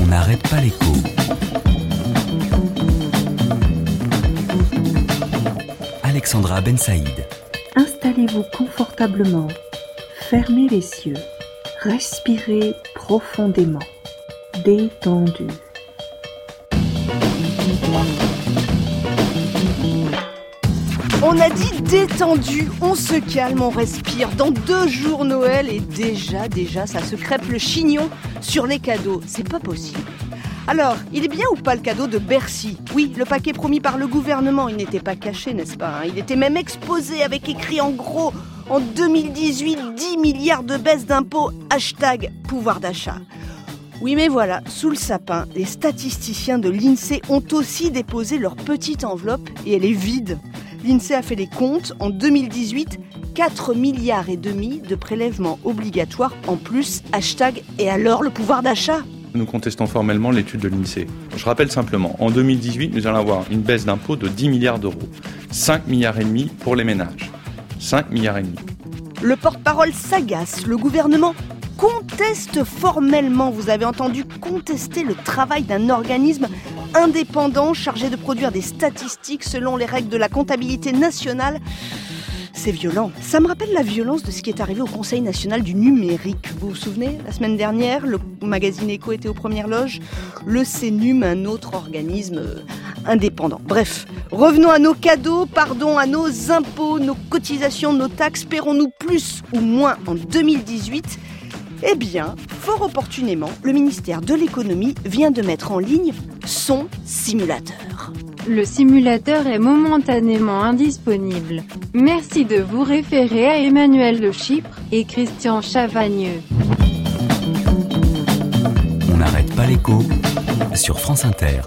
on n'arrête pas l'écho. Alexandra Ben Saïd. Installez-vous confortablement, fermez les yeux, respirez profondément, détendu. On a dit détendu, on se calme, on respire. Dans deux jours Noël et déjà, déjà, ça se crêpe le chignon sur les cadeaux. C'est pas possible. Alors, il est bien ou pas le cadeau de Bercy? Oui, le paquet promis par le gouvernement, il n'était pas caché, n'est-ce pas hein? Il était même exposé avec écrit en gros en 2018 10 milliards de baisses d'impôts, hashtag pouvoir d'achat. Oui, mais voilà, sous le sapin, les statisticiens de l'INSEE ont aussi déposé leur petite enveloppe et elle est vide. L'INSEE a fait les comptes. En 2018, 4 milliards et demi de prélèvements obligatoires en plus. Hashtag et alors le pouvoir d'achat? Nous contestons formellement l'étude de l'INSEE. Je rappelle simplement, en 2018, nous allons avoir une baisse d'impôts de 10 milliards d'euros. 5 milliards et demi pour les ménages. 5 milliards et demi. Le porte-parole s'agace. Le gouvernement conteste formellement, vous avez entendu, contester le travail d'un organisme indépendant chargé de produire des statistiques selon les règles de la comptabilité nationale. C'est violent. Ça me rappelle la violence de ce qui est arrivé au Conseil national du numérique. Vous vous souvenez La semaine dernière, le magazine Echo était aux premières loges. Le CNUM, un autre organisme euh, indépendant. Bref, revenons à nos cadeaux, pardon, à nos impôts, nos cotisations, nos taxes. Paierons-nous plus ou moins en 2018 eh bien, fort opportunément, le ministère de l'économie vient de mettre en ligne son simulateur. Le simulateur est momentanément indisponible. Merci de vous référer à Emmanuel de Chypre et Christian Chavagneux. On n'arrête pas l'écho sur France Inter.